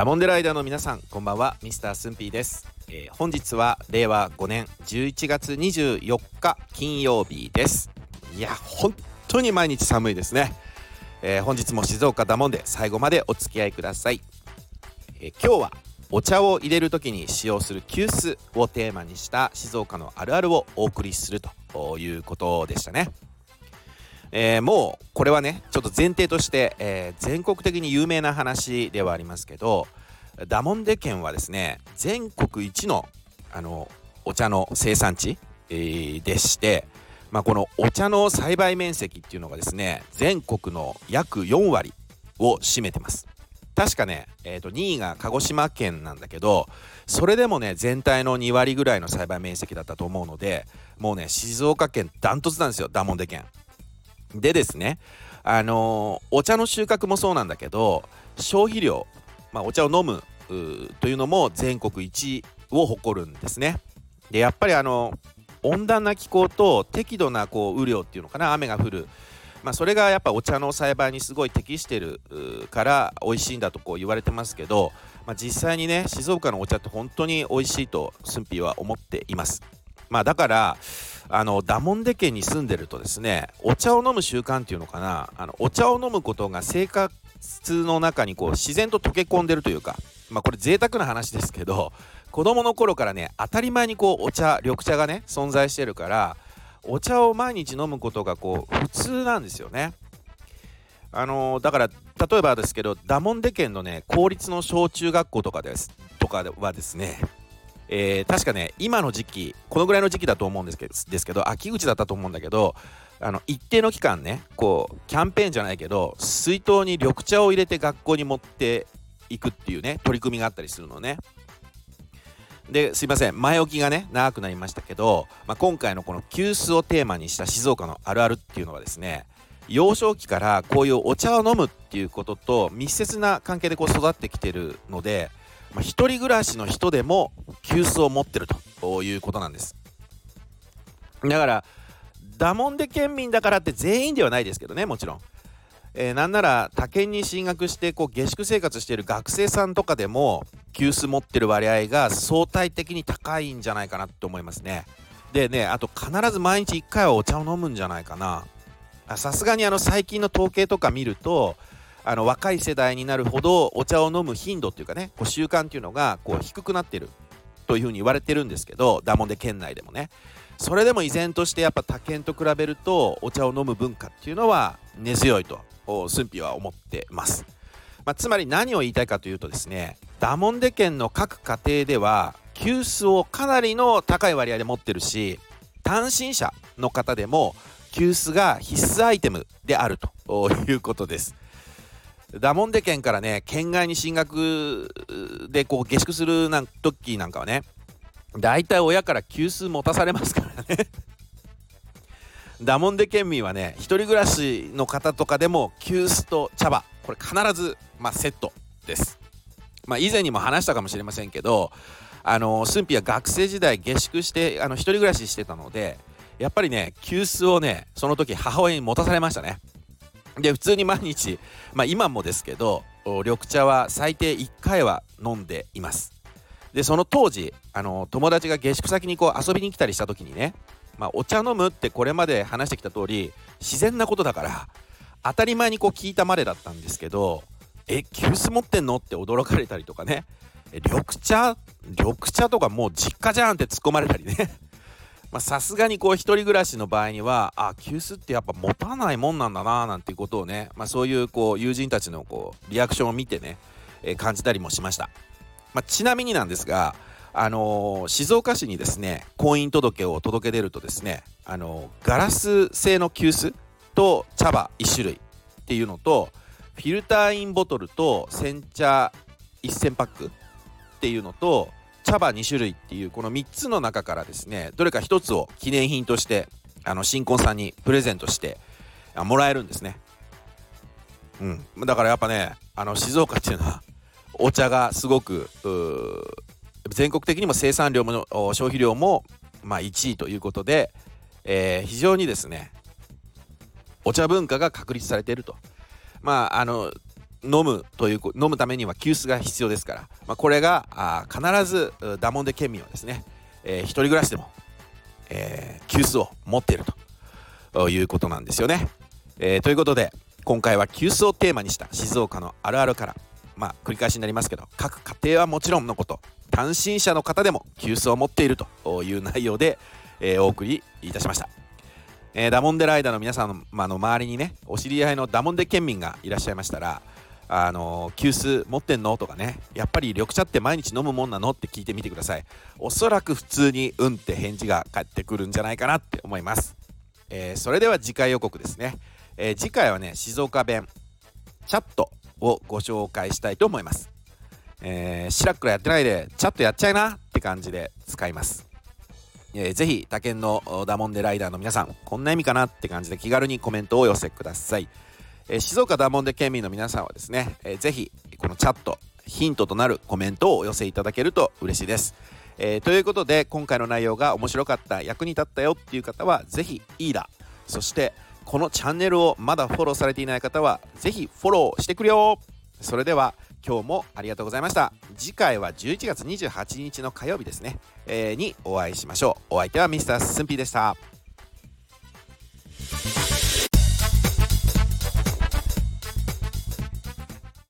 ダモンデライダーの皆さんこんばんは。ミスタースンピーです、えー、本日は令和5年11月24日金曜日です。いや本当に毎日寒いですね、えー、本日も静岡ダモンで最後までお付き合いください、えー、今日はお茶を入れる時に使用する急須をテーマにした静岡のあるあるをお送りするということでしたね。えー、もうこれはねちょっと前提として、えー、全国的に有名な話ではありますけどダモンデ県はですね全国一のあのお茶の生産地、えー、でして、まあ、このお茶の栽培面積っていうのがですね全国の約4割を占めてます。確かね、えー、と2位が鹿児島県なんだけどそれでもね全体の2割ぐらいの栽培面積だったと思うのでもうね静岡県ダントツなんですよダモンデ県。でですねあのー、お茶の収穫もそうなんだけど消費量、まあ、お茶を飲むというのも全国一を誇るんですね。でやっぱりあの温暖な気候と適度なこう雨量っていうのかな雨が降る、まあ、それがやっぱお茶の栽培にすごい適してるから美味しいんだとこう言われてますけど、まあ、実際にね静岡のお茶って本当に美味しいとスンピーは思っています。まあ、だからあのダモンデ県に住んでるとですねお茶を飲む習慣っていうのかなあのお茶を飲むことが生活の中にこう自然と溶け込んでるというかまあこれ贅沢な話ですけど子供の頃からね当たり前にこうお茶緑茶がね存在してるからお茶を毎日飲むことがこう普通なんですよね。あのー、だから例えばですけどダモンデ県のね公立の小中学校とかですとかはですねえー、確かね今の時期このぐらいの時期だと思うんですけどですけど秋口だったと思うんだけどあの一定の期間ねこうキャンペーンじゃないけど水筒に緑茶を入れて学校に持っていくっていうね取り組みがあったりするのね。ですいません。前置きがね長くなりましたけど、まあ、今回のこの急須をテーマにした静岡のあるあるっていうのはですね幼少期からこういうお茶を飲むっていうことと密接な関係でこう育ってきてるのでまあ、一人暮らしの人でも急須を持ってるということなんです。だからダモンデ県民だからって全員ではないですけどねもちろん、えー、なんなら他県に進学してこう下宿生活している学生さんとかでも急須持ってる割合が相対的に高いんじゃないかなと思いますね。でねあと必ず毎日1回はお茶を飲むんじゃないかな。さすがにあの最近の統計とか見るとあの若い世代になるほどお茶を飲む頻度っていうかねこう習慣っていうのがこう低くなってるというふうに言われてるんですけどダモンデ県内でもね。それでも依然としてやっぱ他県と比べるとお茶を飲む文化っていうのは根強いと。駿府は思ってます、まあ、つまり何を言いたいかというとですねダモンデ県の各家庭では急須をかなりの高い割合で持ってるし単身者の方でも急須が必須アイテムであるということです。ダモンデ県からね県外に進学でこう下宿するなん時なんかはね大体親から急須持たされますからね。ダモンデ県民はね一人暮らしの方とかでも急須と茶葉これ必ず、まあ、セットです。まあ以前にも話したかもしれませんけどあの駿府は学生時代下宿してあの一人暮らししてたのでやっぱりね急須をねその時母親に持たされましたね。で普通に毎日、まあ、今もですけど緑茶は最低1回は飲んでいます。でその当時あの友達が下宿先にこう遊びに来たりした時にね、まあ、お茶飲むってこれまで話してきた通り自然なことだから当たり前にこう聞いたまでだったんですけどえ急須持ってんのって驚かれたりとかね。緑茶？緑茶とかもう実家じゃんって突っ込まれたりね。さすがにこう一人暮らしの場合にはあ急須ってやっぱ持たないもんなんだななんていうことをね、まあ、そういうこう友人たちのこうリアクションを見てね、えー、感じたりもしました、まあ、ちなみになんですがあの、静岡市にですね婚姻届を届け出るとですね、あの、ガラス製の急須と茶葉1種類っていうのとフィルターインボトルと煎茶1000パックっていうのと茶葉2種類っていうこの3つの中からですねどれか1つを記念品としてあの新婚さんにプレゼントしてあもらえるんですね。うん。だからやっぱねあの静岡っていうのはお茶がすごく全国的にも生産量も消費量もまあ1位ということで、えー、非常にですねお茶文化が確立されているとまああの飲むという飲むためには急須が必要ですから、まあ、これがあ必ずダモンデ県民はですね、えー、一人暮らしでも、えー、急須を持っているということなんですよね。えー、ということで今回は急須をテーマにした静岡のあるあるからまあ繰り返しになりますけど各家庭はもちろんのこと単身者の方でも急須を持っているという内容で、えー、お送りいたしました。えー、ダモンデライダーの皆さんの,、の周りにねお知り合いのダモンデ県民がいらっしゃいましたらあの急須持ってんの？とかねやっぱり緑茶って毎日飲むもんなの？って聞いてみてください。おそらく普通にうんって返事が返ってくるんじゃないかなって思います、えー、それでは次回予告ですね、えー、次回はね静岡弁チャットをご紹介したいと思います、えー、シラックラやってないでチャットやっちゃいなって感じで使います。えー、ぜひ他県のダモンデライダーの皆さんこんな意味かなって感じで気軽にコメントを寄せください、えー、静岡ダモンデ県民の皆さんはですね、えー、ぜひこのチャットヒントとなるコメントをお寄せいただけると嬉しいです、えー、ということで今回の内容が面白かった役に立ったよっていう方はぜひいいだ。そしてこのチャンネルをまだフォローされていない方はぜひフォローしてくれよ。それでは今日もありがとうございました。次回は11月28日の火曜日ですね、えー、にお会いしましょう。お相手はミスタースンピーでした。